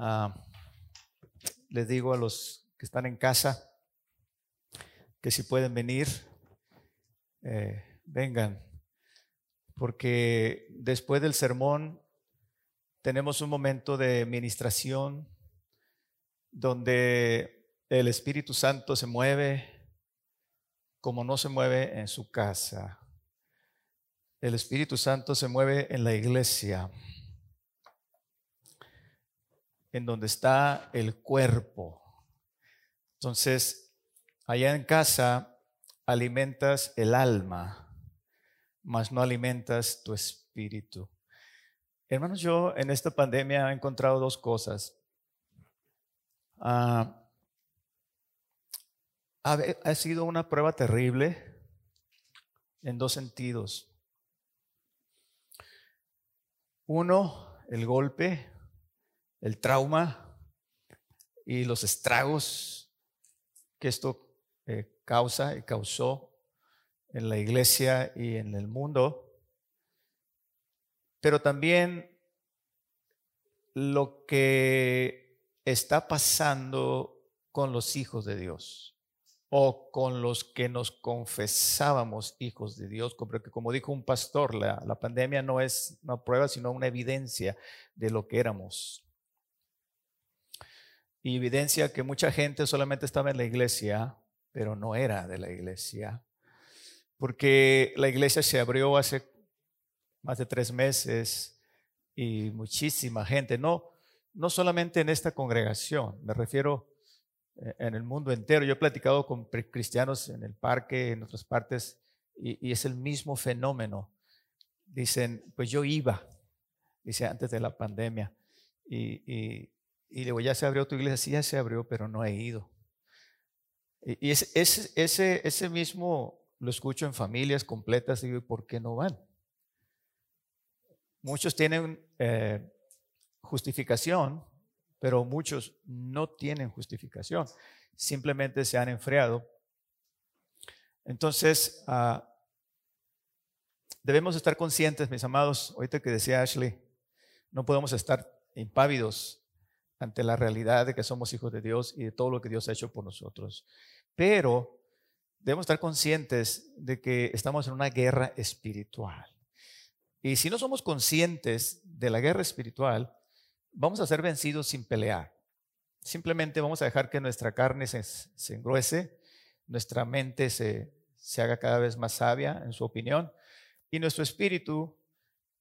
Ah, les digo a los que están en casa que si pueden venir, eh, vengan, porque después del sermón tenemos un momento de ministración donde el Espíritu Santo se mueve como no se mueve en su casa. El Espíritu Santo se mueve en la iglesia en donde está el cuerpo. Entonces, allá en casa alimentas el alma, mas no alimentas tu espíritu. Hermanos, yo en esta pandemia he encontrado dos cosas. Ah, ha sido una prueba terrible en dos sentidos. Uno, el golpe el trauma y los estragos que esto eh, causa y causó en la iglesia y en el mundo, pero también lo que está pasando con los hijos de Dios o con los que nos confesábamos hijos de Dios, porque como dijo un pastor, la, la pandemia no es una prueba, sino una evidencia de lo que éramos evidencia que mucha gente solamente estaba en la iglesia, pero no era de la iglesia, porque la iglesia se abrió hace más de tres meses y muchísima gente, no, no solamente en esta congregación, me refiero eh, en el mundo entero. Yo he platicado con cristianos en el parque, en otras partes, y, es el mismo fenómeno. Dicen, pues yo iba, dice antes de la pandemia, y le digo, ya se abrió tu iglesia, sí, ya se abrió, pero no he ido. Y ese, ese, ese mismo lo escucho en familias completas y digo, ¿por qué no van? Muchos tienen eh, justificación, pero muchos no tienen justificación. Simplemente se han enfriado. Entonces, ah, debemos estar conscientes, mis amados, ahorita que decía Ashley, no podemos estar impávidos ante la realidad de que somos hijos de Dios y de todo lo que Dios ha hecho por nosotros. Pero debemos estar conscientes de que estamos en una guerra espiritual. Y si no somos conscientes de la guerra espiritual, vamos a ser vencidos sin pelear. Simplemente vamos a dejar que nuestra carne se, se nuestra mente se, se haga cada vez más sabia en su opinión y nuestro espíritu,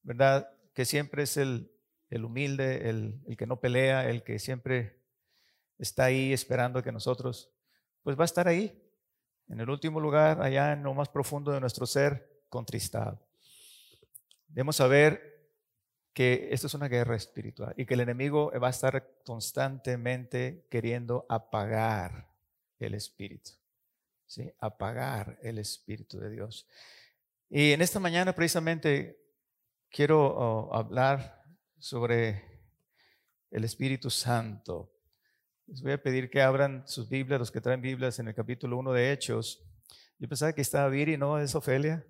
¿verdad? Que siempre es el, el humilde, el, que no pelea, el que siempre está ahí esperando que nosotros, pues va a estar ahí, en el último lugar, allá en lo más profundo de nuestro ser, contristado. Debemos saber que esto es una guerra espiritual y que el enemigo va a estar constantemente queriendo apagar el espíritu, ¿sí? apagar el espíritu de Dios. Y en esta mañana precisamente quiero oh, hablar sobre el Espíritu Santo. Les voy a pedir que abran sus Biblias, los que traen Biblias, en el capítulo 1 de Hechos. Yo pensaba que estaba Viri, ¿no? Es Ofelia.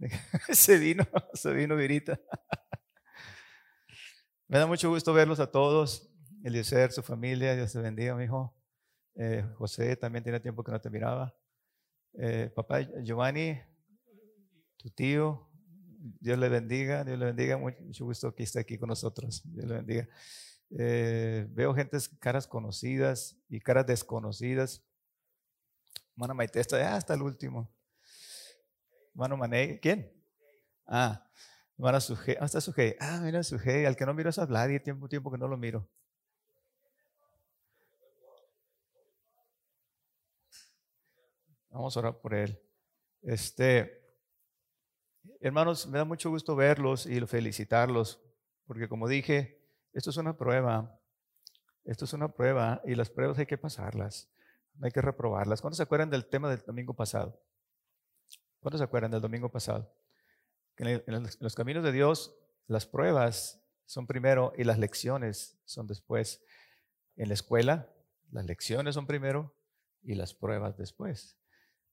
se vino, se vino Virita. Me da mucho gusto verlos a todos. Eliezer, su familia, Dios te bendiga, mi hijo. Eh, José, también tiene tiempo que no te miraba. Eh, papá Giovanni, tu tío, Dios le bendiga, Dios le bendiga. Mucho gusto que esté aquí con nosotros. Dios le bendiga. Eh, veo gentes, caras conocidas y caras desconocidas. Mano Maite está hasta el último. Mano Mané, ¿quién? Ah, hermana Suje, ¿dónde está Suje? Ah, mira Suje, al que no miro es a Vladi, tiempo, tiempo que no lo miro. Vamos a orar por él. Este, Hermanos, me da mucho gusto verlos y felicitarlos, porque como dije, esto es una prueba, esto es una prueba y las pruebas hay que pasarlas, no hay que reprobarlas. ¿Cuántos se acuerdan del tema del domingo pasado? ¿Cuántos se acuerdan del domingo pasado? Que en los caminos de Dios, las pruebas son primero y las lecciones son después. En la escuela, las lecciones son primero y las pruebas después.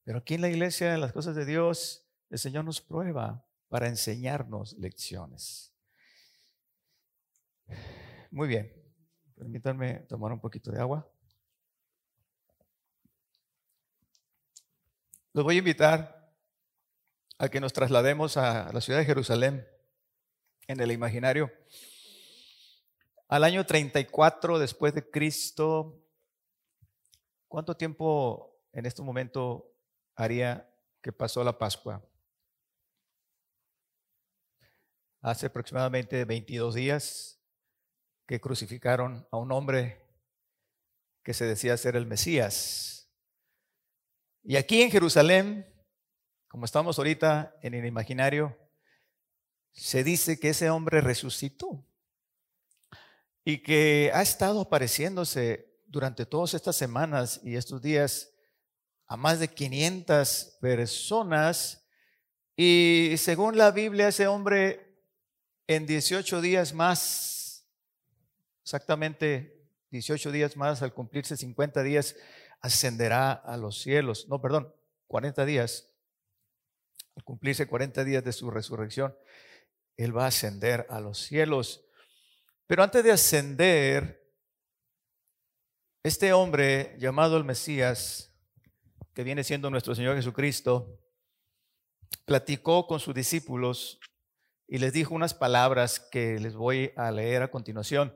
Pero aquí en la iglesia, en las cosas de Dios, el Señor nos prueba para enseñarnos lecciones. Muy bien. Permítanme tomar un poquito de agua. Los voy a invitar a que nos traslademos a la ciudad de Jerusalén en el imaginario. Al año 34 después de Cristo, ¿cuánto tiempo en este momento haría que pasó la Pascua? Hace aproximadamente 22 días que crucificaron a un hombre que se decía ser el Mesías. Y aquí en Jerusalén, como estamos ahorita en el imaginario, se dice que ese hombre resucitó y que ha estado apareciéndose durante todas estas semanas y estos días a más de 500 personas y según la Biblia ese hombre en 18 días más, exactamente 18 días más al cumplirse 50 días, ascenderá a los cielos. No, perdón, 40 días. Al cumplirse 40 días de su resurrección, él va a ascender a los cielos. Pero antes de ascender, este hombre llamado el Mesías, que viene siendo nuestro Señor Jesucristo, platicó con sus discípulos y les dijo unas palabras que les voy a leer a continuación.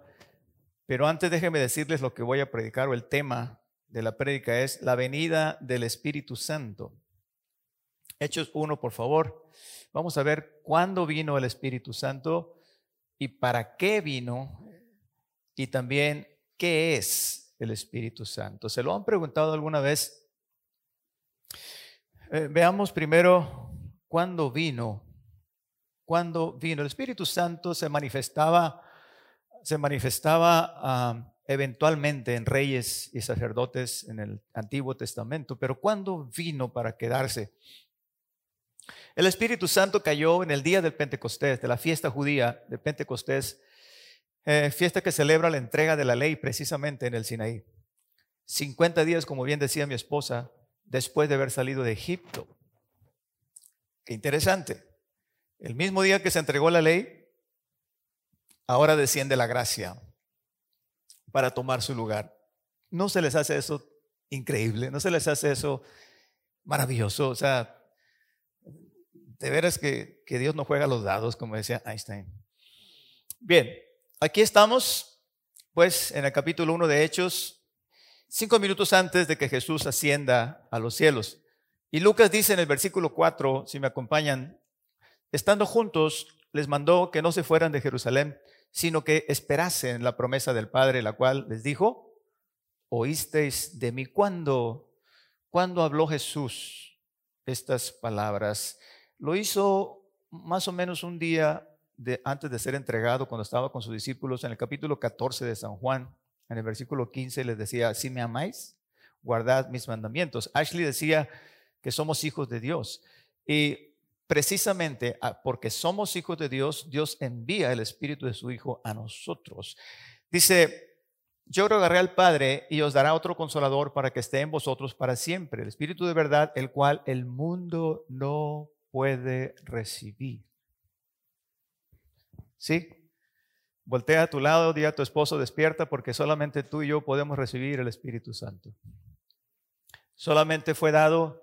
Pero antes déjenme decirles lo que voy a predicar o el tema de la prédica es la venida del Espíritu Santo. Hechos 1, por favor. Vamos a ver cuándo vino el Espíritu Santo y para qué vino y también qué es el Espíritu Santo. ¿Se lo han preguntado alguna vez? Eh, veamos primero cuándo vino. Cuándo vino. El Espíritu Santo se manifestaba, se manifestaba ah, eventualmente en reyes y sacerdotes en el Antiguo Testamento, pero ¿cuándo vino para quedarse? El Espíritu Santo cayó en el día del Pentecostés, de la fiesta judía de Pentecostés, eh, fiesta que celebra la entrega de la ley precisamente en el Sinaí. 50 días, como bien decía mi esposa, después de haber salido de Egipto. Qué interesante. El mismo día que se entregó la ley, ahora desciende la gracia para tomar su lugar. ¿No se les hace eso increíble? ¿No se les hace eso maravilloso? O sea, de veras que, que Dios no juega los dados, como decía Einstein. Bien, aquí estamos, pues, en el capítulo 1 de Hechos, cinco minutos antes de que Jesús ascienda a los cielos. Y Lucas dice en el versículo 4, si me acompañan, estando juntos, les mandó que no se fueran de Jerusalén, sino que esperasen la promesa del Padre, la cual les dijo, oísteis de mí cuando, cuando habló Jesús estas palabras. Lo hizo más o menos un día de, antes de ser entregado, cuando estaba con sus discípulos, en el capítulo 14 de San Juan, en el versículo 15 les decía, si me amáis, guardad mis mandamientos. Ashley decía que somos hijos de Dios. Y precisamente ah, porque somos hijos de Dios, Dios envía el Espíritu de su Hijo a nosotros. Dice, yo rogaré al Padre y os dará otro consolador para que esté en vosotros para siempre, el Espíritu de verdad, el cual el mundo no puede recibir. ¿Sí? Voltea a tu lado, di a tu esposo, despierta, porque solamente tú y yo podemos recibir el Espíritu Santo. Solamente fue dado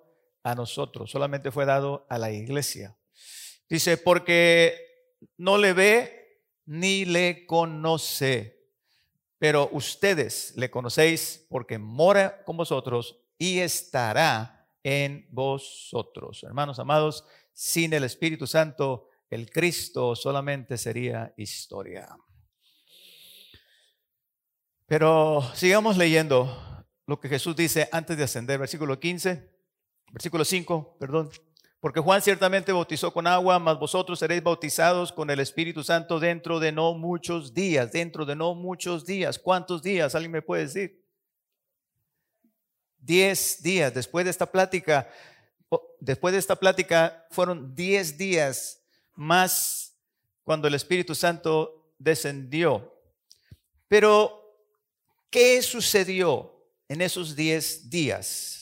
a nosotros, solamente fue dado a la iglesia. Dice, porque no le ve ni le conoce, pero ustedes le conocéis porque mora con vosotros y estará en vosotros. Hermanos amados, sin el Espíritu Santo, el Cristo solamente sería historia. Pero sigamos leyendo lo que Jesús dice antes de ascender, versículo 15, versículo 5, perdón. Porque Juan ciertamente bautizó con agua, mas vosotros seréis bautizados con el Espíritu Santo dentro de no muchos días, dentro de no muchos días. ¿Cuántos días? ¿Alguien me puede decir? Diez días después de esta plática después de esta plática fueron 10 días más cuando el Espíritu Santo descendió. Pero, ¿qué sucedió en esos 10 días?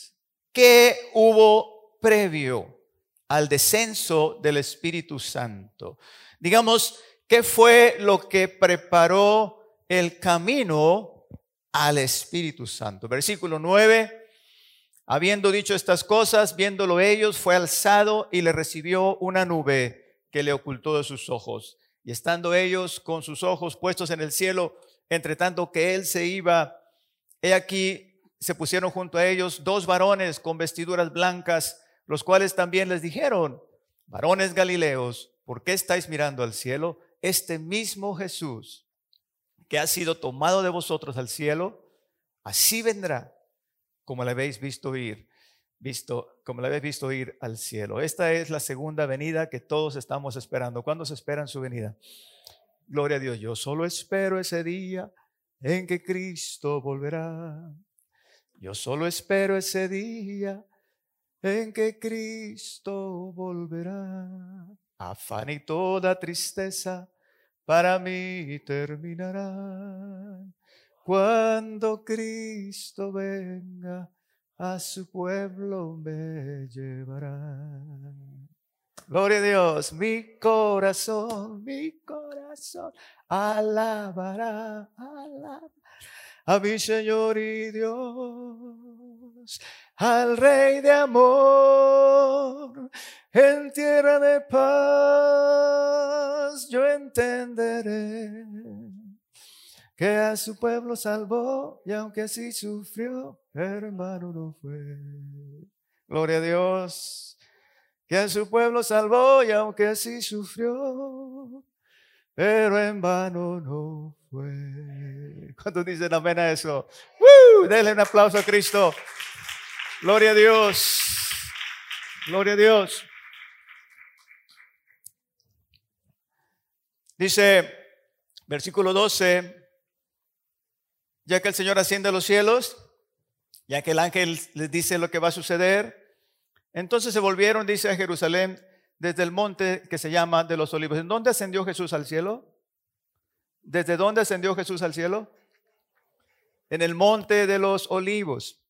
¿Qué hubo previo al descenso del Espíritu Santo? Digamos, ¿qué fue lo que preparó el camino al Espíritu Santo. Versículo 9. Habiendo dicho estas cosas, viéndolo ellos, fue alzado y le recibió una nube que le ocultó de sus ojos. Y estando ellos con sus ojos puestos en el cielo, entre tanto que él se iba, he aquí se pusieron junto a ellos dos varones con vestiduras blancas, los cuales también les dijeron, varones Galileos, ¿por qué estáis mirando al cielo? Este mismo Jesús que ha sido tomado de vosotros al cielo, así vendrá como le habéis visto ir, visto, como le habéis visto ir al cielo. Esta es la segunda venida que todos estamos esperando. ¿Cuándo se espera su venida? Gloria a Dios. Yo solo espero ese día en que Cristo volverá. Yo solo espero ese día en que Cristo volverá. Afán y toda tristeza para mí terminará. Cuando Cristo venga, a su pueblo me llevará. Gloria a Dios, mi corazón, mi corazón alabará, alabará a mi Señor y Dios, al Rey de amor, en tierra de paz yo entenderé que a su pueblo salvó y aunque así sufrió, hermano no fue. Gloria a Dios, que a su pueblo salvó y aunque así sufrió, pero en vano no fue. ¿Cuántos dicen amén a eso? ¡Woo! Denle un aplauso a Cristo. Gloria a Dios. Gloria a Dios. Dice, versículo 12, ya que el Señor asciende a los cielos, ya que el ángel les dice lo que va a suceder, entonces se volvieron, dice, a Jerusalén desde el monte que se llama de los olivos. ¿En dónde ascendió Jesús al cielo? ¿Desde dónde ascendió Jesús al cielo? En el monte de los olivos.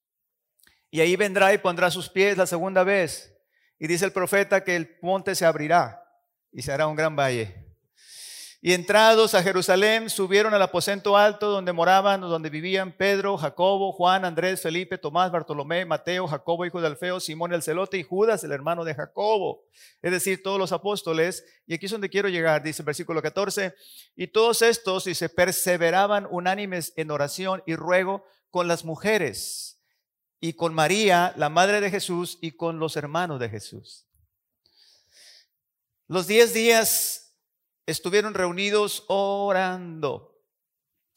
Y ahí vendrá y pondrá sus pies la segunda vez. Y dice el profeta que el monte se abrirá y se hará un gran valle. Y entrados a Jerusalén, subieron al aposento alto donde moraban, donde vivían Pedro, Jacobo, Juan, Andrés, Felipe, Tomás, Bartolomé, Mateo, Jacobo, hijo de Alfeo, Simón el celote y Judas, el hermano de Jacobo. Es decir, todos los apóstoles. Y aquí es donde quiero llegar, dice el versículo 14. Y todos estos, se perseveraban unánimes en oración y ruego con las mujeres y con María, la madre de Jesús, y con los hermanos de Jesús. Los diez días estuvieron reunidos orando.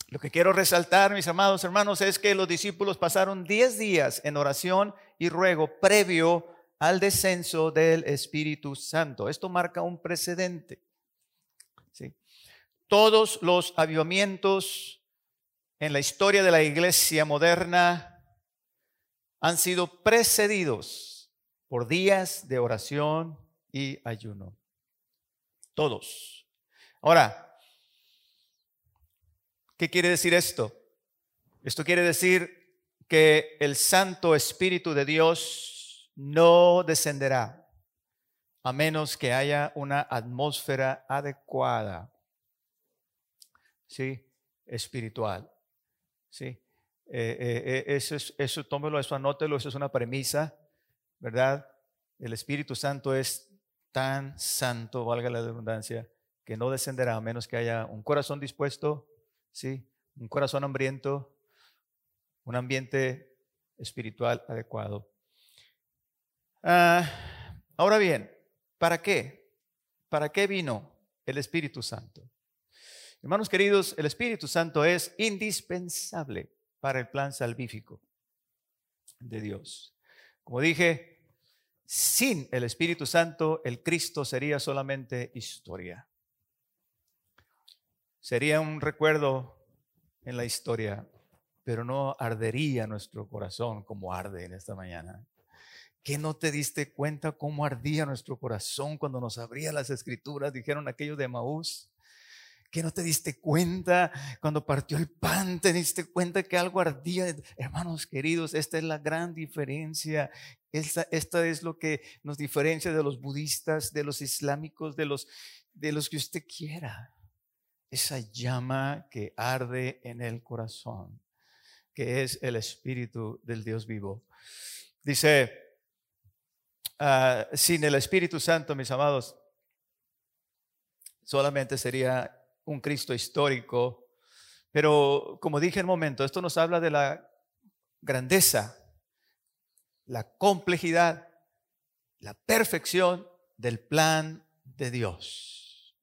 Lo que quiero resaltar, mis amados hermanos, es que los discípulos pasaron 10 días en oración y ruego previo al descenso del Espíritu Santo. Esto marca un precedente. ¿sí? Todos los avivamientos en la historia de la iglesia moderna han sido precedidos por días de oración y ayuno. Todos. Ahora, ¿qué quiere decir esto? Esto quiere decir que el Santo Espíritu de Dios no descenderá a menos que haya una atmósfera adecuada, ¿sí? Espiritual, ¿sí? Eh, eh, eh, eso, es, eso, tómelo, eso anótelo, eso es una premisa, ¿verdad? El Espíritu Santo es tan santo, valga la redundancia, que no descenderá a menos que haya un corazón dispuesto, ¿sí? un corazón hambriento, un ambiente espiritual adecuado. Ah, ahora bien, ¿para qué? ¿Para qué vino el Espíritu Santo? Hermanos queridos, el Espíritu Santo es indispensable para el plan salvífico de Dios. Como dije, sin el Espíritu Santo, el Cristo sería solamente historia. Sería un recuerdo en la historia, pero no ardería nuestro corazón como arde en esta mañana. ¿Que no te diste cuenta cómo ardía nuestro corazón cuando nos abría las escrituras? Dijeron aquellos de Maús. ¿Que no te diste cuenta cuando partió el pan? ¿Te diste cuenta que algo ardía? Hermanos queridos, esta es la gran diferencia. Esta, esta es lo que nos diferencia de los budistas, de los islámicos, de los, de los que usted quiera esa llama que arde en el corazón. que es el Espíritu del Dios vivo. Dice, ah, sin el Espíritu Santo, mis amados, solamente sería un Cristo histórico. Pero como dije en un momento, esto nos habla de la grandeza, la complejidad, la perfección del plan de Dios.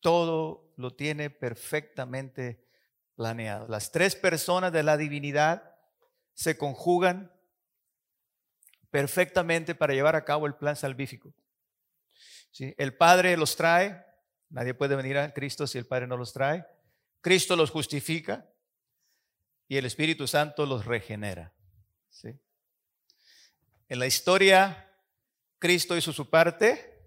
Todo lo tiene perfectamente planeado. Las tres personas de la divinidad se conjugan perfectamente para llevar a cabo el plan salvífico. El Padre los trae, nadie puede venir a Cristo si el Padre no los trae. Cristo los justifica y el Espíritu Santo los regenera. En la historia, Cristo hizo su parte.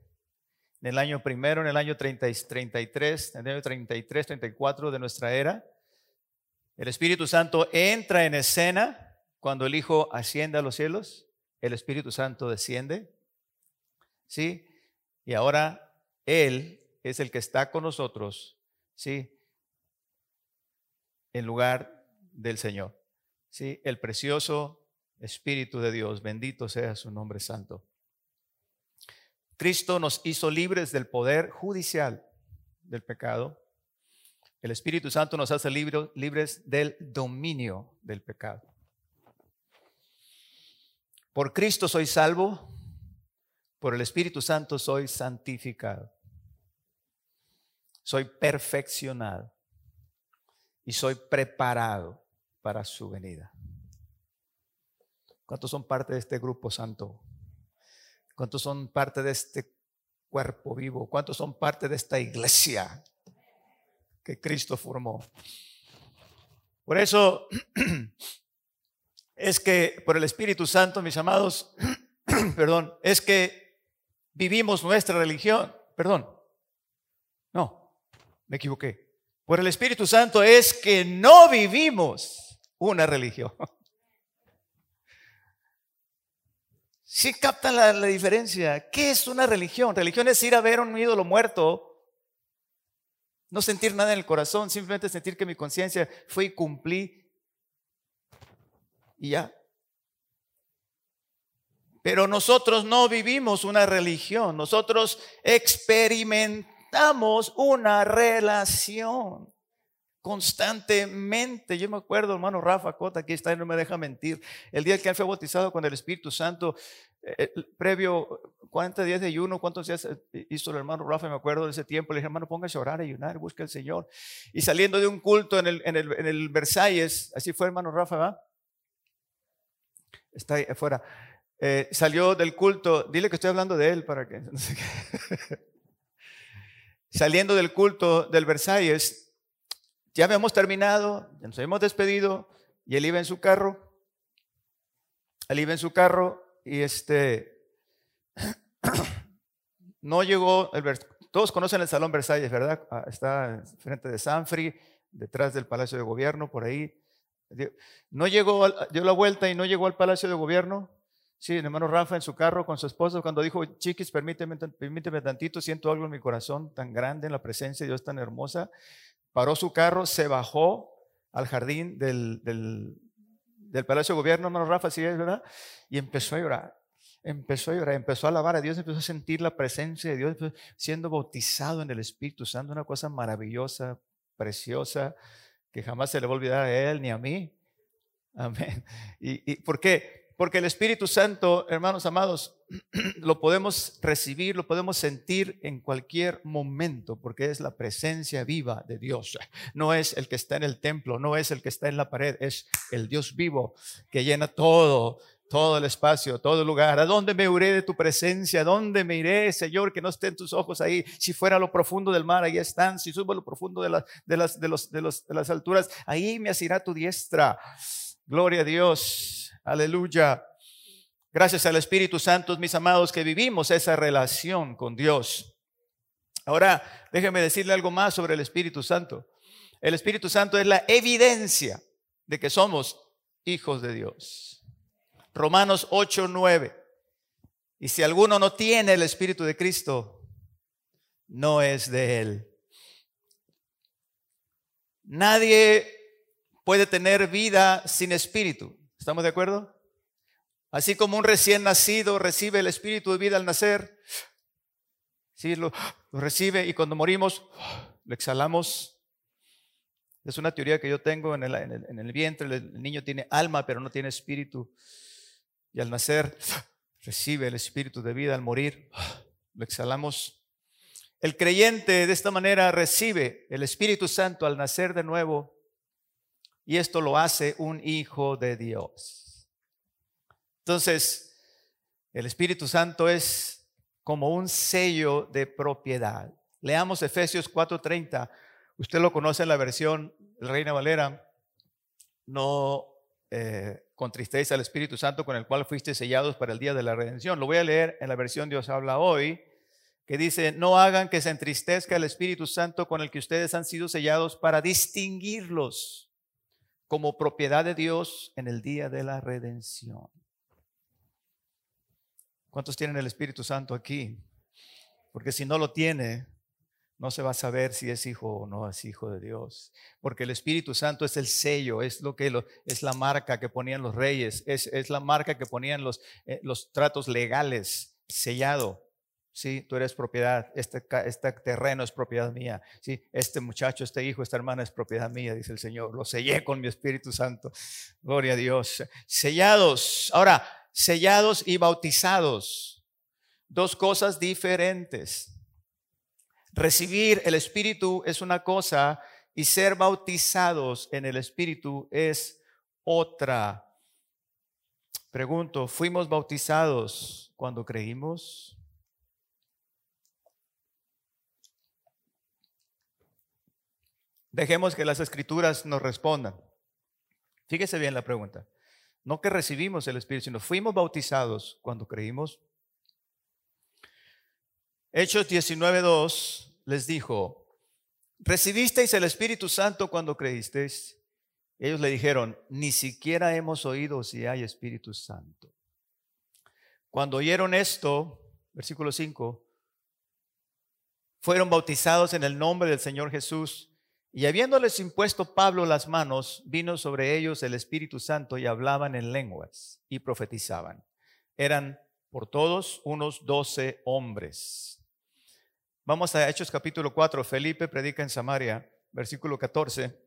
En el año primero, en el año 30, 33, en el año 33, 34 de nuestra era, el Espíritu Santo entra en escena cuando el Hijo asciende a los cielos. El Espíritu Santo desciende. ¿Sí? Y ahora Él es el que está con nosotros. ¿Sí? En lugar del Señor. ¿Sí? El precioso Espíritu de Dios. Bendito sea su nombre santo. Cristo nos hizo libres del poder judicial del pecado el Espíritu Santo nos hace libres del dominio del pecado. Por Cristo soy salvo, por el Espíritu Santo soy santificado. Soy perfeccionado y soy preparado para su venida. ¿Cuántos son parte de este grupo santo? ¿Cuántos son parte de este cuerpo vivo? ¿Cuántos son parte de esta iglesia? que Cristo formó. Por eso es que por el Espíritu Santo, mis amados, perdón, es que vivimos nuestra religión. Perdón. No, me equivoqué. Por el Espíritu Santo es que no vivimos una religión. Si captan la, la, diferencia. ¿Qué es una religión? Religión es ir a ver un ídolo muerto no sentir nada en el corazón, simplemente sentir que mi conciencia fue y cumplí. Y ya. Pero nosotros no vivimos una religión, nosotros experimentamos una relación constantemente. Yo me acuerdo, hermano Rafa Cota, aquí está no me deja mentir. El día que él fue bautizado con el Espíritu Santo, eh, previo 40 días de ayuno, ¿cuántos días eh, hizo el hermano Rafa? Me acuerdo de ese tiempo. Le dije, hermano, póngase a orar, a ayunar, busque al Señor. Y saliendo de un culto en el, en el, en el Versalles, así fue, hermano Rafa, ¿va? Está ahí afuera. Eh, salió del culto, dile que estoy hablando de él para que. Saliendo del culto del Versalles, ya habíamos terminado, ya nos habíamos despedido, y él iba en su carro. Él iba en su carro y este no llegó, todos conocen el Salón Versalles, ¿verdad? Ah, está frente de Sanfri, detrás del Palacio de Gobierno, por ahí. No llegó, dio la vuelta y no llegó al Palacio de Gobierno. Sí, el hermano Rafa en su carro con su esposa, cuando dijo, chiquis, permíteme, permíteme tantito, siento algo en mi corazón tan grande, en la presencia de Dios tan hermosa. Paró su carro, se bajó al jardín del, del, Palacio de Gobierno, hermano Rafa, sí es, ¿verdad? Y empezó a llorar. Empezó a llorar, empezó a alabar a Dios, empezó a sentir la presencia de Dios, siendo bautizado en el Espíritu Santo, una cosa maravillosa, preciosa, que jamás se le va a olvidar a él ni a mí. Amén. ¿Y, y por qué? Porque el Espíritu Santo, hermanos amados, lo podemos recibir, lo podemos sentir en cualquier momento, porque es la presencia viva de Dios. No es el que está en el templo, no es el que está en la pared, es el Dios vivo que llena todo, todo el espacio, todo el lugar. ¿A dónde me iré de tu presencia? ¿A dónde me iré, Señor, que no estén tus ojos ahí? Si fuera lo profundo del mar, ahí están. Si subo a lo profundo de, de, las, de, los, de, los, de las alturas, ahí me asirá tu diestra. Gloria a Dios. Aleluya. Gracias al Espíritu Santo, mis amados, que vivimos esa relación con Dios. Ahora, déjeme decirle algo más sobre el Espíritu Santo. El Espíritu Santo es la evidencia de que somos hijos de Dios. Romanos 8, 9. Y si alguno no tiene el Espíritu de Cristo, no es de Él. Nadie puede tener vida sin espíritu. ¿Estamos de acuerdo? Así como un recién nacido recibe el espíritu de vida al nacer, sí, lo, recibe y cuando morimos lo exhalamos. Es una teoría que yo tengo en el, en el vientre, el niño tiene alma pero no tiene espíritu. Y al nacer recibe el espíritu de vida, al morir lo exhalamos. El creyente de esta manera recibe el Espíritu Santo al nacer de nuevo y esto lo hace un hijo de Dios. Entonces, el Espíritu Santo es como un sello de propiedad. Leamos Efesios 4:30. Usted lo conoce en la versión Reina Valera. No eh, contristéis al Espíritu Santo con el cual fuiste sellados para el día de la redención. Lo voy a leer en la versión Dios habla hoy que dice, no hagan que se entristezca el Espíritu Santo con el que ustedes han sido sellados para distinguirlos como propiedad de Dios en el día de la redención. ¿Cuántos tienen el Espíritu Santo aquí? Porque si no lo tiene, no se va a saber si es hijo o no es hijo de Dios. Porque el Espíritu Santo es el sello, es lo que es la marca que ponían los reyes, es, es la marca que ponían los, eh, los tratos legales, sellado. Sí, tú eres propiedad, este, este, terreno es propiedad mía. Sí, este muchacho, este hijo, esta hermana es propiedad mía, dice el Señor. Lo sellé con mi Espíritu Santo. Gloria a Dios. Sellados. Ahora, sellados y bautizados. Dos cosas diferentes. Recibir el Espíritu es una cosa y ser bautizados en el Espíritu es otra. Pregunto, ¿fuimos bautizados cuando creímos? Dejemos que las escrituras nos respondan. Fíjese bien la pregunta. No que recibimos el Espíritu, sino fuimos bautizados cuando creímos. Hechos 19.2 les dijo, ¿recibisteis el Espíritu Santo cuando creísteis? Ellos le dijeron, ni siquiera hemos oído si hay Espíritu Santo. Cuando oyeron esto, versículo 5, fueron bautizados en el nombre del Señor Jesús. Y habiéndoles impuesto Pablo las manos, vino sobre ellos el Espíritu Santo y hablaban en lenguas y profetizaban. Eran por todos unos doce hombres. Vamos a Hechos capítulo 4. Felipe predica en Samaria, versículo 14.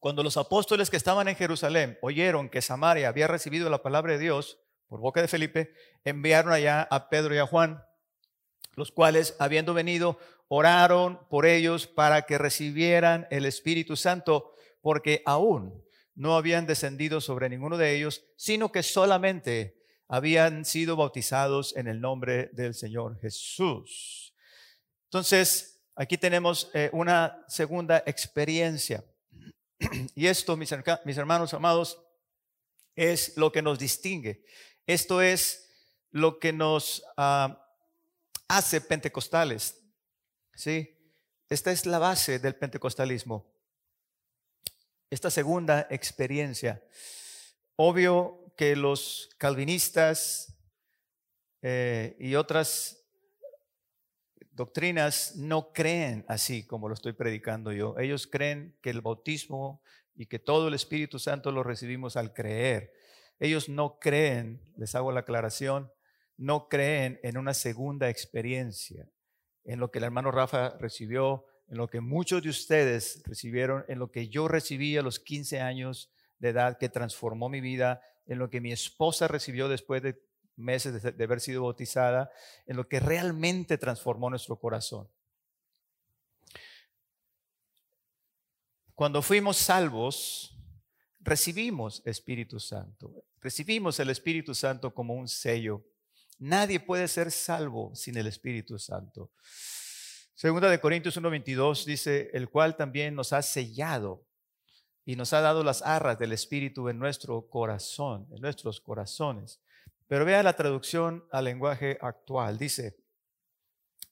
Cuando los apóstoles que estaban en Jerusalén oyeron que Samaria había recibido la palabra de Dios por boca de Felipe, enviaron allá a Pedro y a Juan, los cuales, habiendo venido, oraron por ellos para que recibieran el Espíritu Santo, porque aún no habían descendido sobre ninguno de ellos, sino que solamente habían sido bautizados en el nombre del Señor Jesús. Entonces, aquí tenemos eh, una segunda experiencia. Y esto, mis, hermanos amados, es lo que nos distingue. Esto es lo que nos ah, hace pentecostales. ¿Sí? Esta es la base del pentecostalismo. Esta segunda experiencia. Obvio que los calvinistas eh, y otras doctrinas no creen así como lo estoy predicando yo. Ellos creen que el bautismo y que todo el Espíritu Santo lo recibimos al creer. Ellos no creen, les hago la aclaración, no creen en una segunda experiencia en lo que el hermano Rafa recibió, en lo que muchos de ustedes recibieron, en lo que yo recibí a los 15 años de edad, que transformó mi vida, en lo que mi esposa recibió después de meses de, haber sido bautizada, en lo que realmente transformó nuestro corazón. Cuando fuimos salvos, recibimos Espíritu Santo. Recibimos el Espíritu Santo como un sello Nadie puede ser salvo sin el Espíritu Santo. Segunda de Corintios 1:22 dice, el cual también nos ha sellado y nos ha dado las arras del Espíritu en nuestro corazón, en nuestros corazones. Pero vea la traducción al lenguaje actual. Dice,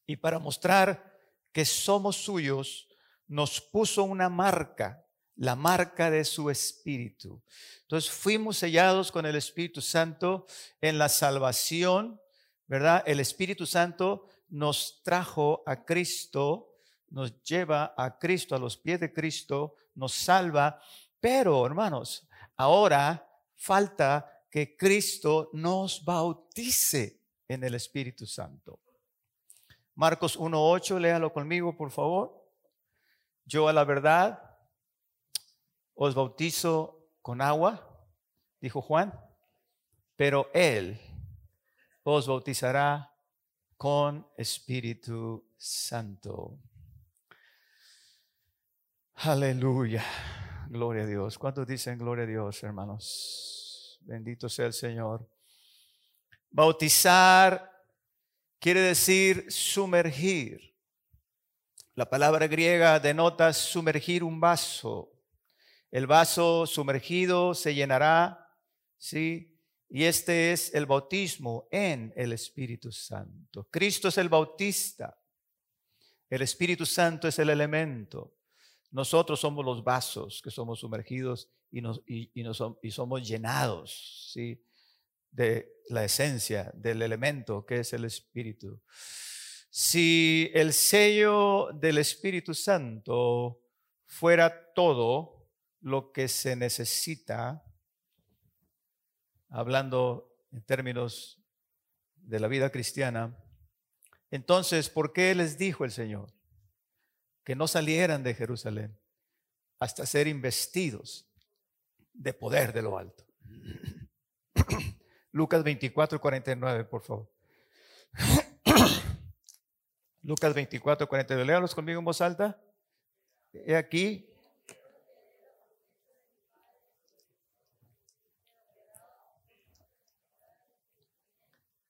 y para mostrar que somos suyos, nos puso una marca la marca de su Espíritu. Entonces fuimos sellados con el Espíritu Santo en la salvación, ¿verdad? El Espíritu Santo nos trajo a Cristo, nos lleva a Cristo, a los pies de Cristo, nos salva, Pero, hermanos, ahora falta que Cristo nos bautice en el Espíritu Santo. Marcos 1.8, léalo conmigo, por favor. Yo a la verdad os bautizo con agua, dijo Juan, pero Él os bautizará con Espíritu Santo. Aleluya. Gloria a Dios. ¿Cuántos dicen gloria a Dios, hermanos? Bendito sea el Señor. Bautizar quiere decir sumergir. La palabra griega denota sumergir un vaso. El vaso sumergido se llenará, ¿sí? Y este es el bautismo en el Espíritu Santo. Cristo es el bautista. El Espíritu Santo es el elemento. Nosotros somos los vasos que somos sumergidos y, nos, y, y somos llenados ¿sí? de la esencia del elemento que es el Espíritu. Si el sello del Espíritu Santo fuera todo lo que se necesita, hablando en términos de la vida cristiana, entonces, ¿por qué les dijo el Señor? que no salieran de Jerusalén hasta ser investidos de poder de lo alto. Lucas 24, 49, por favor. Lucas 24, 49. Léalos conmigo en voz alta. He aquí.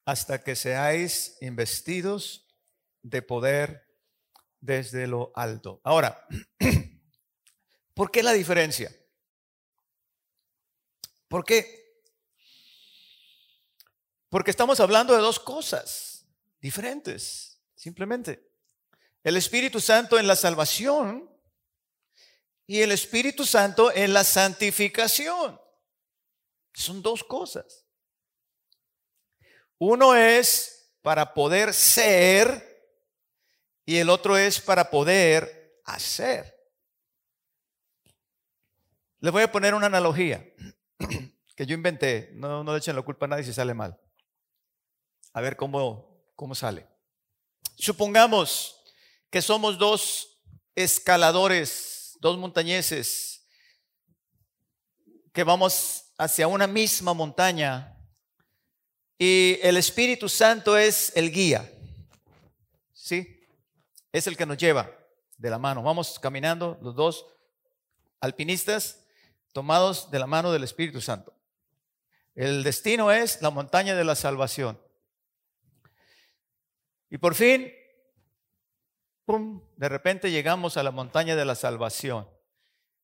Hasta que seáis investidos de poder desde lo alto. Ahora, ¿por qué la diferencia? ¿Por qué? Porque estamos hablando de dos cosas diferentes, simplemente. El Espíritu Santo en la salvación y el Espíritu Santo en la santificación. Son dos cosas. Uno es para poder ser y el otro es para poder hacer. Les voy a poner una analogía que yo inventé. No, no le echen la culpa a nadie si sale mal. A ver cómo, cómo sale. Supongamos que somos dos escaladores, dos montañeses, que vamos hacia una misma montaña y el Espíritu Santo es el guía. ¿Sí? es el que nos lleva de la mano. Vamos caminando los dos alpinistas tomados de la mano del Espíritu Santo. El destino es la montaña de la salvación. Y por fin, de repente llegamos a la montaña de la salvación.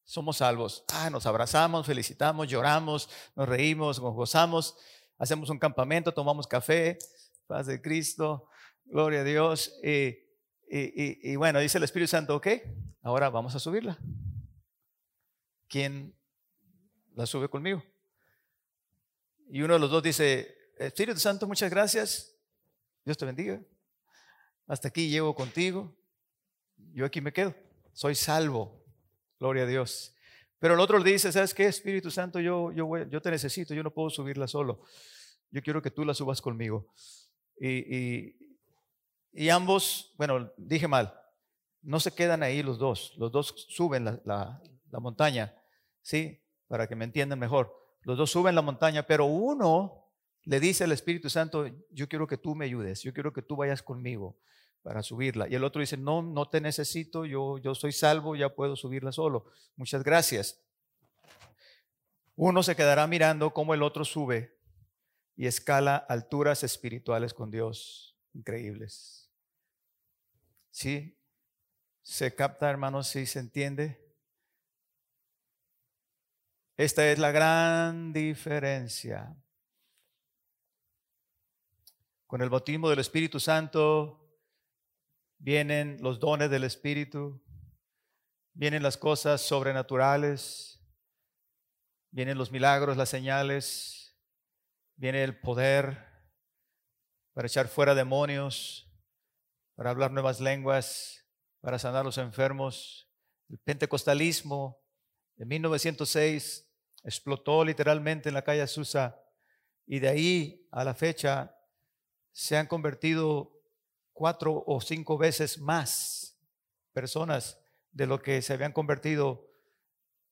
Somos salvos. Ah, nos abrazamos, felicitamos, lloramos, nos reímos, nos gozamos, hacemos un campamento, tomamos café, paz de Cristo, gloria a Dios. Y y, bueno, dice el Espíritu Santo, ok, ahora vamos a subirla. ¿Quién la sube conmigo? Y uno de los dos dice, Espíritu Santo, muchas gracias. Dios te bendiga. Hasta aquí llego contigo. Yo aquí me quedo. Soy salvo. Gloria a Dios. Pero el otro le dice, ¿sabes qué? Espíritu Santo, yo, yo, te necesito. Yo no puedo subirla solo. Yo quiero que tú la subas conmigo. y, y ambos, bueno, dije mal, no se quedan ahí los dos, los dos suben la, montaña, ¿sí? Para que me entiendan mejor. Los dos suben la montaña, pero uno le dice al Espíritu Santo, yo quiero que tú me ayudes, yo quiero que tú vayas conmigo para subirla. Y el otro dice, no, no te necesito, yo, yo soy salvo, ya puedo subirla solo. Muchas gracias. Uno se quedará mirando cómo el otro sube y escala alturas espirituales con Dios increíbles. ¿Sí? ¿Se capta, hermanos? ¿Sí se entiende? Esta es la gran diferencia. Con el bautismo del Espíritu Santo vienen los dones del Espíritu, vienen las cosas sobrenaturales, vienen los milagros, las señales, viene el poder para echar fuera demonios, para hablar nuevas lenguas, para sanar los enfermos, el pentecostalismo, En 1906 explotó literalmente en la calle Azusa y de ahí a la fecha se han convertido cuatro o cinco veces más personas de lo que se habían convertido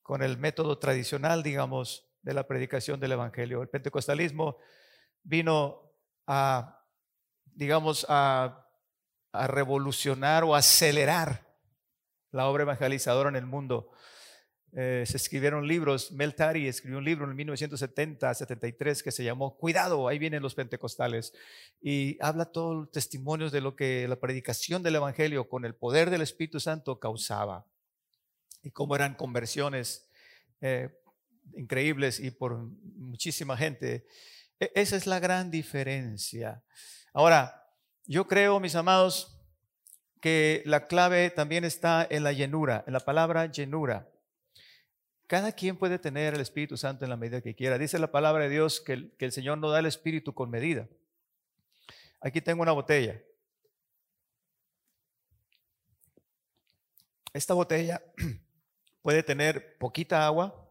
con el método tradicional, digamos, de la predicación del Evangelio. El pentecostalismo vino a, digamos, a, revolucionar o acelerar la obra evangelizadora en el mundo. Eh, se escribieron libros, Mel Tari escribió un libro en 1970-73 que se llamó Cuidado, ahí vienen los pentecostales, y habla todos los testimonios de lo que la predicación del Evangelio con el poder del Espíritu Santo causaba y cómo eran conversiones eh, increíbles y por muchísima gente. E, esa es la gran diferencia. Ahora, yo creo, mis amados, que la clave también está en la llenura, en la palabra llenura. Cada quien puede tener el Espíritu Santo en la medida que quiera. Dice la palabra de Dios que el, Señor no da el Espíritu con medida. Aquí tengo una botella. Esta botella puede tener poquita agua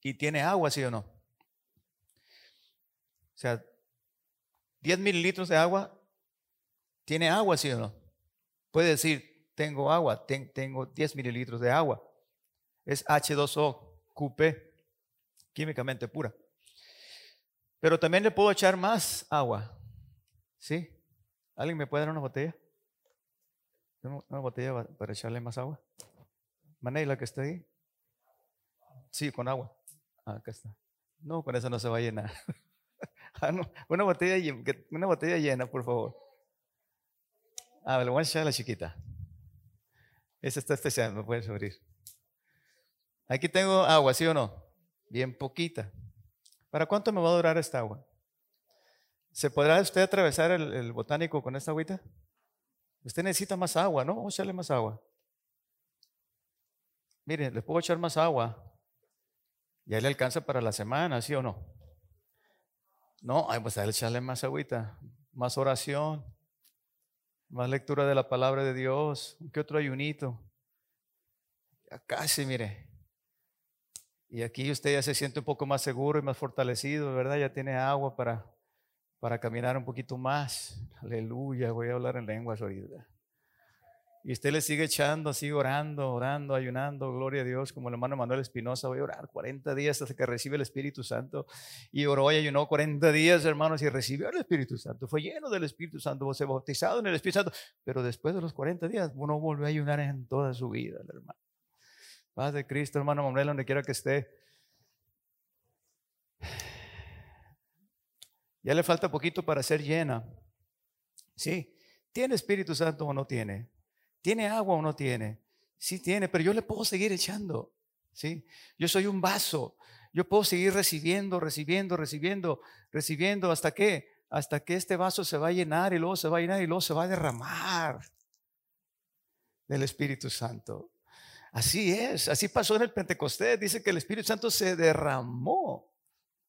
y tiene agua, ¿sí o no? O sea, 10 mililitros de agua, tiene agua, ¿sí o no? Puede decir, tengo agua, tengo 10 mililitros de agua. Es H2O, QP, químicamente pura. Pero también le puedo echar más agua. ¿Sí? ¿Alguien me puede dar una botella? ¿Una botella para echarle más agua? la que está ahí. Sí, con agua. Ah, acá está. No, con eso no se va a llenar. Ah, una, botella, una botella llena, por favor. Ah, le voy a echar a la chiquita. Esa está especial, me puedes abrir. Aquí tengo agua, ¿sí o no? Bien poquita. ¿Para cuánto me va a durar esta agua? ¿Se podrá usted atravesar el, botánico con esta agüita? Usted necesita más agua, ¿no? Vamos a echarle más agua. Miren, le puedo echar más agua. Ya le alcanza para la semana, ¿sí o no? No, ay, pues a echarle más agüita, más oración, más lectura de la palabra de Dios, ¿qué otro ayunito? Ya casi, mire. Y aquí usted ya se siente un poco más seguro y más fortalecido, ¿verdad? Ya tiene agua para, para caminar un poquito más. Aleluya, voy a hablar en lenguas ahorita. Y usted le sigue echando, sigue orando, orando, ayunando, gloria a Dios, como el hermano Manuel Espinosa, voy a orar 40 días hasta que recibe el Espíritu Santo. Y oró y ayunó 40 días, hermanos, y recibió el Espíritu Santo. Fue lleno del Espíritu Santo, fue bautizado en el Espíritu Santo. Pero después de los 40 días, uno volvió a ayunar en toda su vida, hermano. Paz de Cristo, hermano Manuel, donde quiera que esté. Ya le falta poquito para ser llena. Sí, ¿tiene Espíritu Santo o no tiene? ¿Tiene agua o no tiene? Sí tiene, pero yo le puedo seguir echando. ¿sí? Yo soy un vaso. Yo puedo seguir recibiendo, recibiendo, recibiendo, recibiendo. ¿Hasta qué? Hasta que este vaso se va a llenar y luego se va a llenar y luego se va a derramar del Espíritu Santo. Así es, así pasó en el Pentecostés. Dice que el Espíritu Santo se derramó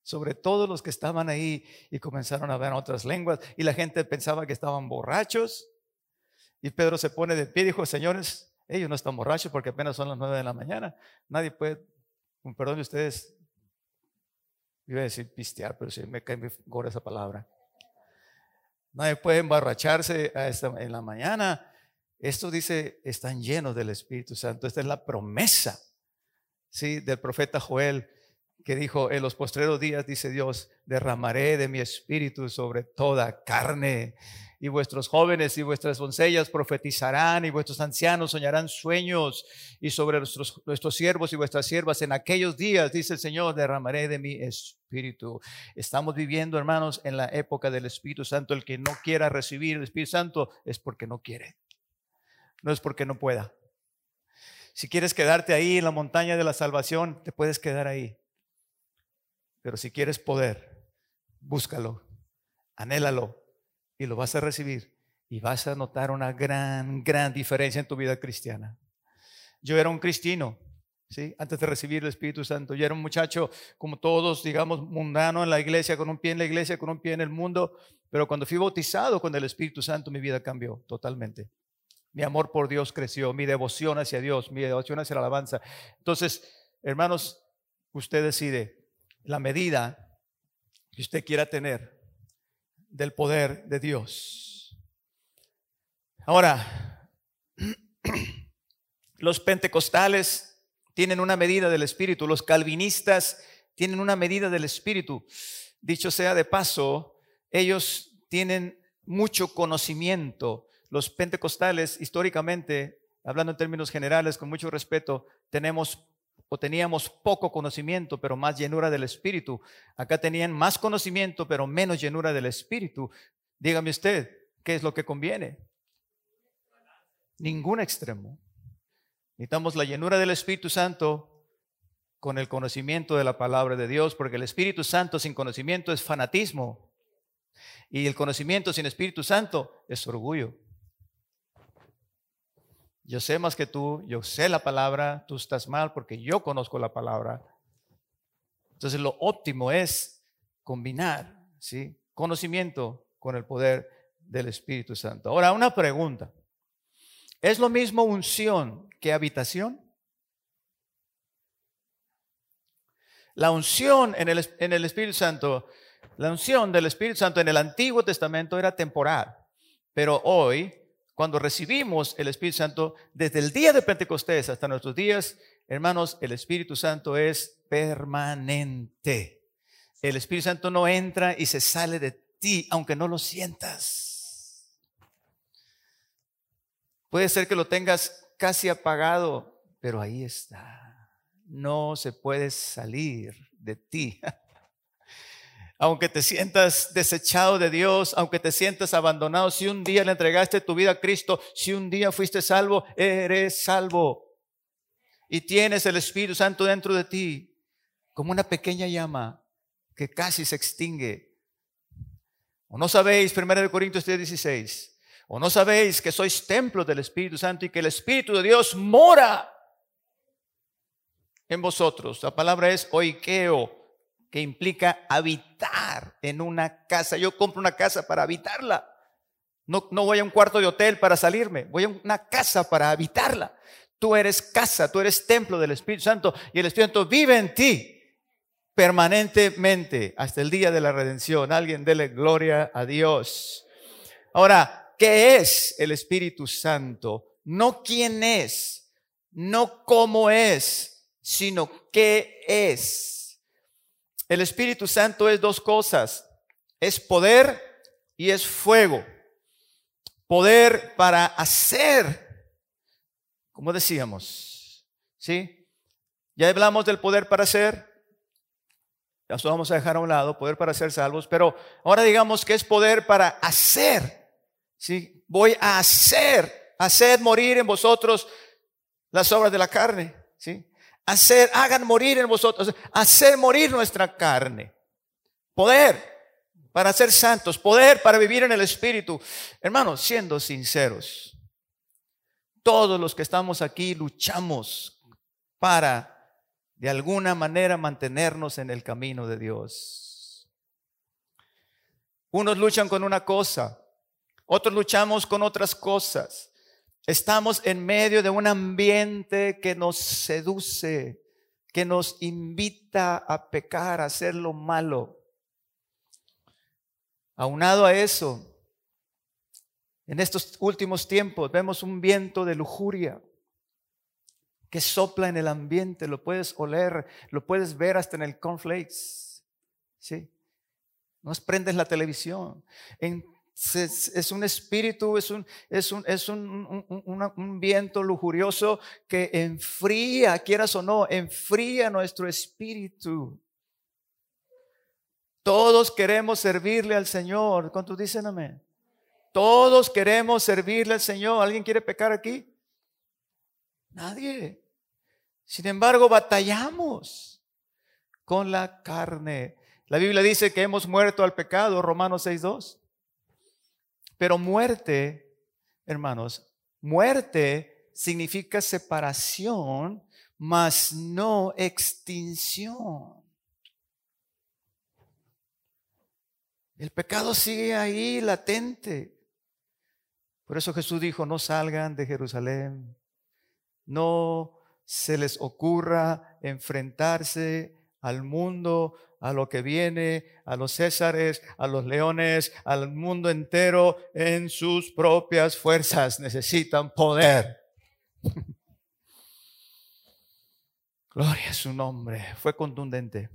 sobre todos los que estaban ahí y comenzaron a ver otras lenguas y la gente pensaba que estaban borrachos y Pedro se pone de pie y dijo, señores, ellos no están borrachos porque apenas son las nueve de la mañana. Nadie puede, con perdón de ustedes, iba a decir pistear, pero si me cae mejor esa palabra. Nadie puede emborracharse en la mañana. Esto dice, están llenos del Espíritu Santo. Esta es la promesa ¿sí? del profeta Joel que dijo, en los postreros días, dice Dios, derramaré de mi espíritu sobre toda carne y vuestros jóvenes y vuestras doncellas profetizarán y vuestros ancianos soñarán sueños y sobre nuestros, nuestros siervos y vuestras siervas en aquellos días, dice el Señor, derramaré de mi espíritu. Estamos viviendo, hermanos, en la época del Espíritu Santo. El que no quiera recibir el Espíritu Santo es porque no quiere, no es porque no pueda. Si quieres quedarte ahí en la montaña de la salvación, te puedes quedar ahí. Pero si quieres poder, búscalo, anhélalo, y lo vas a recibir y vas a notar una gran, gran diferencia en tu vida cristiana. Yo era un cristiano, ¿sí? Antes de recibir el Espíritu Santo. Yo era un muchacho como todos, digamos, mundano en la iglesia, con un pie en la iglesia, con un pie en el mundo. Pero cuando fui bautizado con el Espíritu Santo, mi vida cambió totalmente. Mi amor por Dios creció, mi devoción hacia Dios, mi devoción hacia la alabanza. Entonces, hermanos, usted decide la medida que usted quiera tener del poder de Dios. Ahora, los pentecostales tienen una medida del Espíritu, los calvinistas tienen una medida del Espíritu. Dicho sea de paso, ellos tienen mucho conocimiento. Los pentecostales, históricamente, hablando en términos generales, con mucho respeto, tenemos o teníamos poco conocimiento, pero más llenura del Espíritu. Acá tenían más conocimiento, pero menos llenura del Espíritu. Dígame usted, ¿qué es lo que conviene? Ningún extremo. Necesitamos la llenura del Espíritu Santo con el conocimiento de la palabra de Dios, porque el Espíritu Santo sin conocimiento es fanatismo. Y el conocimiento sin Espíritu Santo es orgullo. Yo sé más que tú, yo sé la palabra, tú estás mal porque yo conozco la palabra. Entonces lo óptimo es combinar ¿sí? conocimiento con el poder del Espíritu Santo. Ahora, una pregunta. ¿Es lo mismo unción que habitación? La unción en el, en el Espíritu Santo, la unción del Espíritu Santo en el Antiguo Testamento era temporal, pero hoy cuando recibimos el Espíritu Santo, desde el día de Pentecostés hasta nuestros días, hermanos, el Espíritu Santo es permanente. El Espíritu Santo no entra y se sale de ti, aunque no lo sientas. Puede ser que lo tengas casi apagado, pero ahí está. No se puede salir de ti. Aunque te sientas desechado de Dios, aunque te sientas abandonado, si un día le entregaste tu vida a Cristo, si un día fuiste salvo, eres salvo. Y tienes el Espíritu Santo dentro de ti, como una pequeña llama que casi se extingue. ¿O no sabéis, 1 Corintios 16, o no sabéis que sois templo del Espíritu Santo y que el Espíritu de Dios mora en vosotros? La palabra es oikeo que implica habitar en una casa. Yo compro una casa para habitarla. No, no voy a un cuarto de hotel para salirme, voy a una casa para habitarla. Tú eres casa, tú eres templo del Espíritu Santo y el Espíritu Santo vive en ti permanentemente hasta el día de la redención. Alguien dele gloria a Dios. Ahora, ¿qué es el Espíritu Santo? No quién es, no cómo es, sino qué es. El Espíritu Santo es dos cosas. Es poder y es fuego. Poder para hacer, como decíamos, ¿sí? Ya hablamos del poder para hacer. Ya eso vamos a dejar a un lado, poder para ser salvos. Pero ahora digamos que es poder para hacer. ¿sí? Voy a hacer, hacer morir en vosotros las obras de la carne. ¿sí? Hacer, hagan morir en vosotros, hacer morir nuestra carne. Poder para ser santos, poder para vivir en el Espíritu. Hermanos, siendo sinceros, todos los que estamos aquí luchamos para de alguna manera mantenernos en el camino de Dios. Unos luchan con una cosa, otros luchamos con otras cosas. Estamos en medio de un ambiente que nos seduce, que nos invita a pecar, a hacer lo malo. Aunado a eso, en estos últimos tiempos vemos un viento de lujuria que sopla en el ambiente, lo puedes oler, lo puedes ver hasta en el cornflakes. ¿Sí? No prendes la televisión. Es, un espíritu, es, un, es, un, es un, un, viento lujurioso que enfría, quieras o no, enfría nuestro espíritu. Todos queremos servirle al Señor. ¿Cuántos dicen amén? Todos queremos servirle al Señor. ¿Alguien quiere pecar aquí? Nadie. Sin embargo, batallamos con la carne. La Biblia dice que hemos muerto al pecado, Romanos 6.2. Pero muerte, hermanos, muerte significa separación, mas no extinción. El pecado sigue ahí latente. Por eso Jesús dijo, no salgan de Jerusalén, no se les ocurra enfrentarse al mundo, a lo que viene, a los césares, a los leones, al mundo entero en sus propias fuerzas. Necesitan poder. Gloria a su nombre. Fue contundente.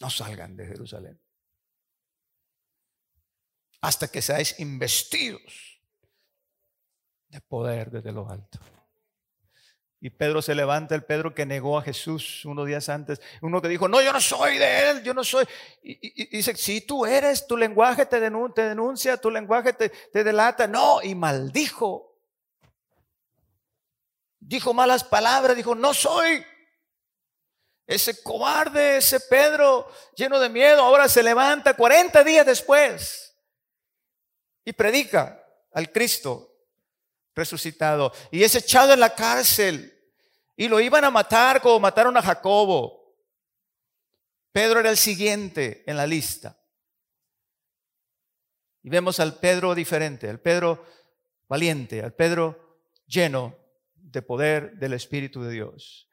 No salgan de Jerusalén. Hasta que seáis investidos de poder desde lo alto. Y Pedro se levanta, el Pedro que negó a Jesús unos días antes. Uno que dijo, no, yo no soy de él, yo no soy. Y, dice, si tú eres, tu lenguaje te, denuncia, tu lenguaje te, te delata. No, y maldijo. Dijo malas palabras, dijo, no soy. Ese cobarde, ese Pedro lleno de miedo, ahora se levanta 40 días después y predica al Cristo resucitado y es echado en la cárcel y lo iban a matar como mataron a Jacobo. Pedro era el siguiente en la lista. Y vemos al Pedro diferente, al Pedro valiente, al Pedro lleno de poder del Espíritu de Dios.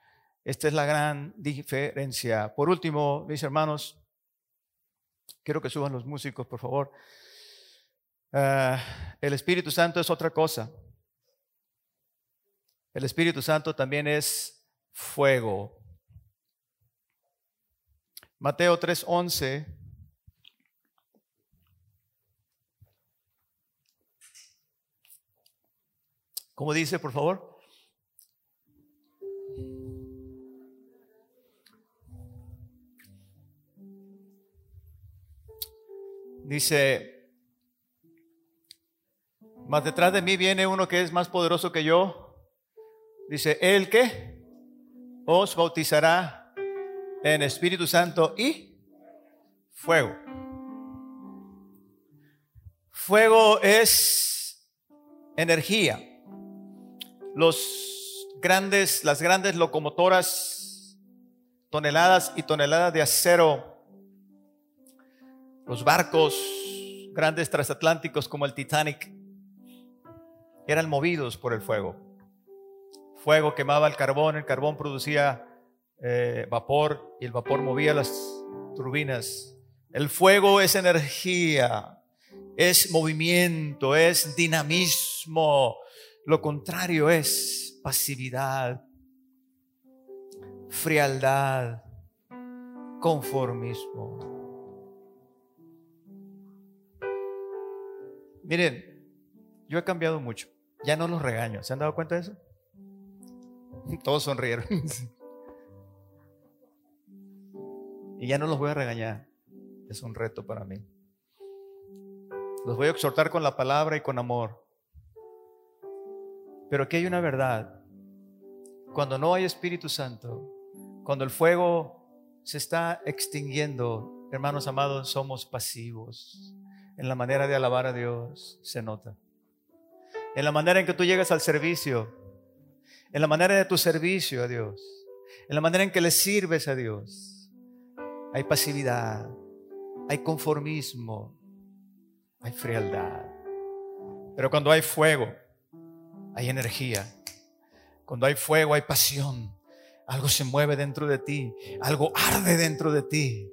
Esta es la gran diferencia. Por último, mis hermanos, quiero que suban los músicos, por favor. Ah, el Espíritu Santo es otra cosa. El Espíritu Santo también es fuego. Mateo 3:11. ¿Cómo dice, por favor? Dice, más detrás de mí viene uno que es más poderoso que yo Dice, el que os bautizará en Espíritu Santo y fuego. Fuego es energía. Los grandes, las grandes locomotoras, toneladas y toneladas de acero, los barcos grandes transatlánticos como el Titanic, eran movidos por el fuego fuego quemaba el carbón, el carbón producía eh, vapor y el vapor movía las turbinas. El fuego es energía, es movimiento, es dinamismo. Lo contrario es pasividad, frialdad, conformismo. Miren, yo he cambiado mucho. Ya no los regaño. ¿Se han dado cuenta de eso? Todos sonrieron. Y ya no los voy a regañar. Es un reto para mí. Los voy a exhortar con la palabra y con amor. Pero aquí hay una verdad. Cuando no hay Espíritu Santo, cuando el fuego se está extinguiendo, hermanos amados, somos pasivos. En la manera de alabar a Dios se nota. En la manera en que tú llegas al servicio, en la manera de tu servicio a Dios, en la manera en que le sirves a Dios. Hay pasividad, hay conformismo, hay frialdad. Pero cuando hay fuego, hay energía. Cuando hay fuego, hay pasión. Algo se mueve dentro de ti, algo arde dentro de ti.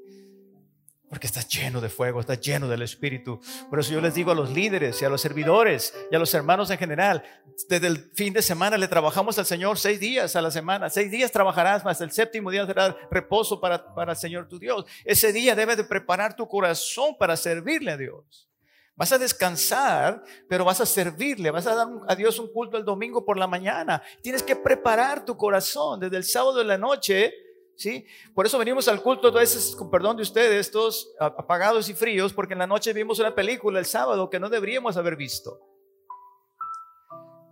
Porque está lleno de fuego, está lleno del Espíritu. Por eso yo les digo a los líderes y a los servidores y a los hermanos en general, desde el fin de semana le trabajamos al Señor seis días a la semana. Seis días trabajarás, más el séptimo día será reposo para, para el Señor tu Dios. Ese día debe de preparar tu corazón para servirle a Dios. Vas a descansar, pero vas a servirle, vas a dar a Dios un culto el domingo por la mañana. Tienes que preparar tu corazón desde el sábado de la noche ¿sí? Por eso venimos al culto a veces, con perdón de ustedes, todos apagados y fríos, porque en la noche vimos una película el sábado que no deberíamos haber visto.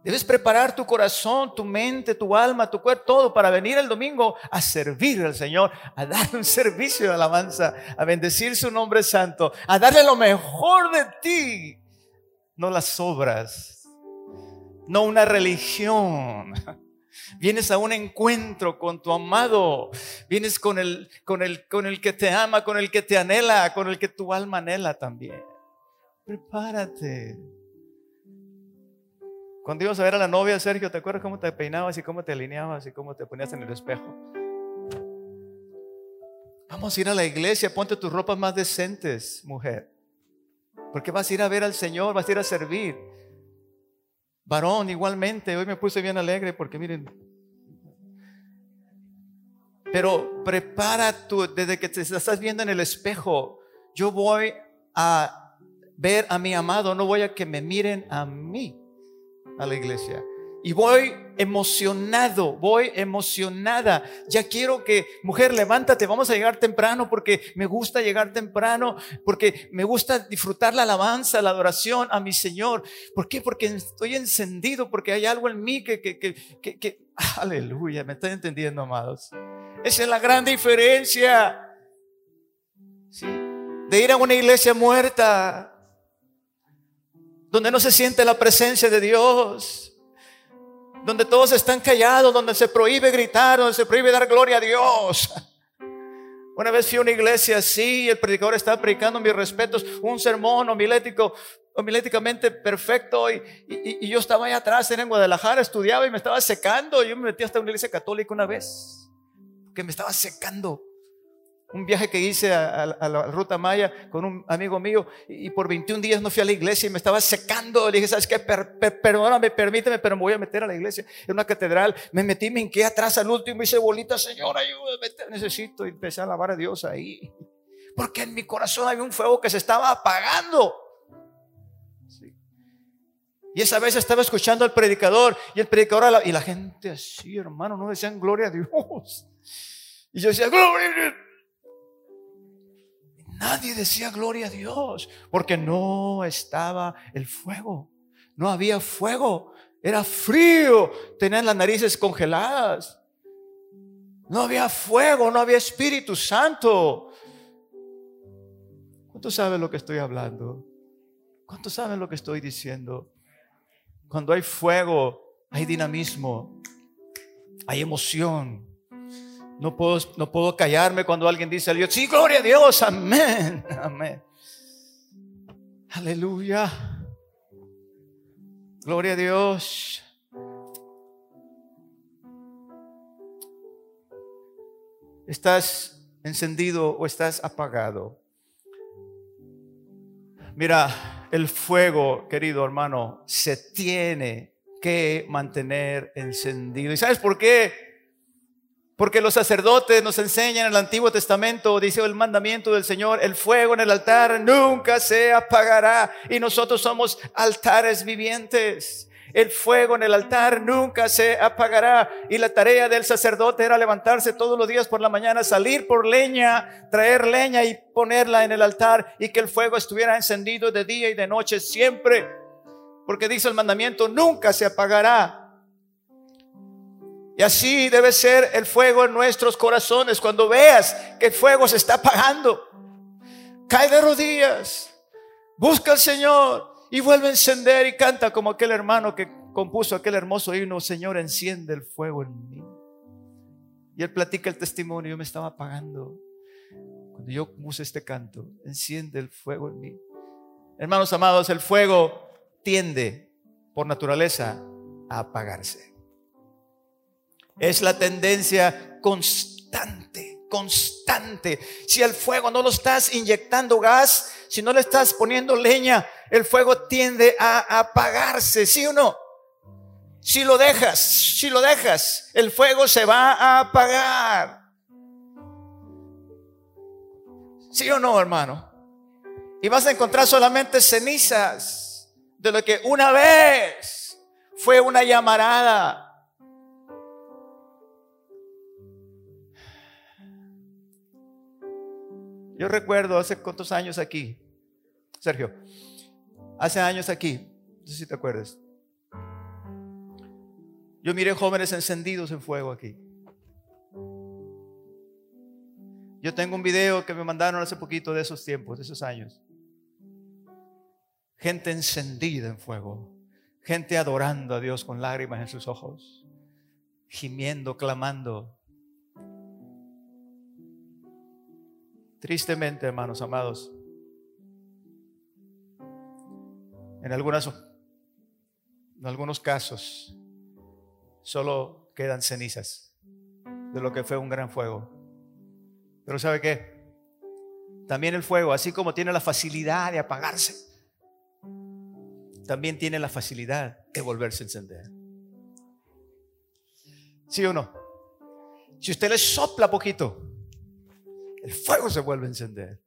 Debes preparar tu corazón, tu mente, tu alma, tu cuerpo, todo para venir el domingo a servir al Señor, a dar un servicio de alabanza, a bendecir su nombre santo, a darle lo mejor de ti, no las obras, no una religión Vienes a un encuentro con tu amado. Vienes con el, con el, con el que te ama, con el que te anhela, con el que tu alma anhela también. Prepárate. Cuando ibas a ver a la novia, Sergio, ¿te acuerdas cómo te peinabas y cómo te alineabas y cómo te ponías en el espejo? Vamos a ir a la iglesia, ponte tus ropas más decentes, mujer. Porque vas a ir a ver al Señor, vas a ir a servir. Varón, igualmente, hoy me puse bien alegre porque miren. Pero prepara tú, desde que te estás viendo en el espejo, yo voy a ver a mi amado, no voy a que me miren a mí a la iglesia. Y voy emocionado, voy emocionada. Ya quiero que, mujer, levántate, vamos a llegar temprano porque me gusta llegar temprano, porque me gusta disfrutar la alabanza, la adoración a mi Señor. ¿Por qué? Porque estoy encendido, porque hay algo en mí que, que, que, que, aleluya, me estoy entendiendo, amados. Esa es la gran diferencia. De ir a una iglesia muerta donde no se siente la presencia de Dios, donde todos están callados, donde se prohíbe gritar, donde se prohíbe dar gloria a Dios. Una vez fui a una iglesia así, el predicador estaba predicando mis respetos, un sermón homilético, homiléticamente perfecto, y, y, yo estaba ahí atrás, en Guadalajara, estudiaba y me estaba secando. Yo me metí hasta una iglesia católica una vez, que me estaba secando un viaje que hice a, la ruta Maya con un amigo mío y, por 21 días no fui a la iglesia y me estaba secando. Le dije, ¿sabes qué? perdóname, permíteme, pero me voy a meter a la iglesia. En una catedral me metí, me hinqué atrás al último y hice bolita, Señor, ayúdame, necesito. Y empecé a alabar a Dios ahí. Porque en mi corazón había un fuego que se estaba apagando. Y esa vez estaba escuchando al predicador y el predicador y la gente así, hermano, no decían gloria a Dios. Y yo decía, gloria a Dios. Nadie decía gloria a Dios porque no estaba el fuego. No había fuego. Era frío. Tenían las narices congeladas. No había fuego, no había Espíritu Santo. ¿Cuántos saben lo que estoy hablando? ¿Cuántos saben lo que estoy diciendo? Cuando hay fuego, hay dinamismo, hay emoción, no puedo, no puedo callarme cuando alguien dice a Dios, sí, gloria a Dios, amén, amén. Aleluya. Gloria a Dios. ¿Estás encendido o estás apagado? Mira, el fuego, querido hermano, se tiene que mantener encendido. ¿Y sabes por qué? Porque los sacerdotes nos enseñan en el Antiguo Testamento, dice el mandamiento del Señor, el fuego en el altar nunca se apagará y nosotros somos altares vivientes. El fuego en el altar nunca se apagará y la tarea del sacerdote era levantarse todos los días por la mañana, salir por leña, traer leña y ponerla en el altar y que el fuego estuviera encendido de día y de noche siempre. Porque dice el mandamiento, nunca se apagará y así debe ser el fuego en nuestros corazones. Cuando veas que el fuego se está apagando, cae de rodillas, busca al Señor y vuelve a encender y canta como aquel hermano que compuso aquel hermoso himno, Señor, enciende el fuego en mí. Y él platica el testimonio, yo me estaba apagando. Cuando yo puse este canto, enciende el fuego en mí. Hermanos amados, el fuego tiende por naturaleza a apagarse. Es la tendencia constante, constante. Si el fuego no lo estás inyectando gas, si no le estás poniendo leña, el fuego tiende a apagarse, ¿sí o no? Si lo dejas, si lo dejas, el fuego se va a apagar. ¿Sí o no, hermano? Y vas a encontrar solamente cenizas de lo que una vez fue una llamarada, Yo recuerdo hace cuántos años aquí, Sergio, hace años aquí, no sé si te acuerdas. Yo miré jóvenes encendidos en fuego aquí. Yo tengo un video que me mandaron hace poquito de esos tiempos, de esos años. Gente encendida en fuego. Gente adorando a Dios con lágrimas en sus ojos. Gimiendo, clamando. Tristemente, hermanos amados, en algunas En algunos casos solo quedan cenizas de lo que fue un gran fuego. Pero ¿sabe qué? También el fuego, así como tiene la facilidad de apagarse, también tiene la facilidad de volverse a encender. ¿Sí o no? Si usted le sopla poquito, el fuego se vuelve a encender.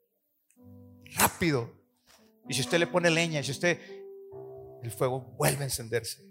Rápido. Y si usted le pone leña, si usted, el fuego vuelve a encenderse.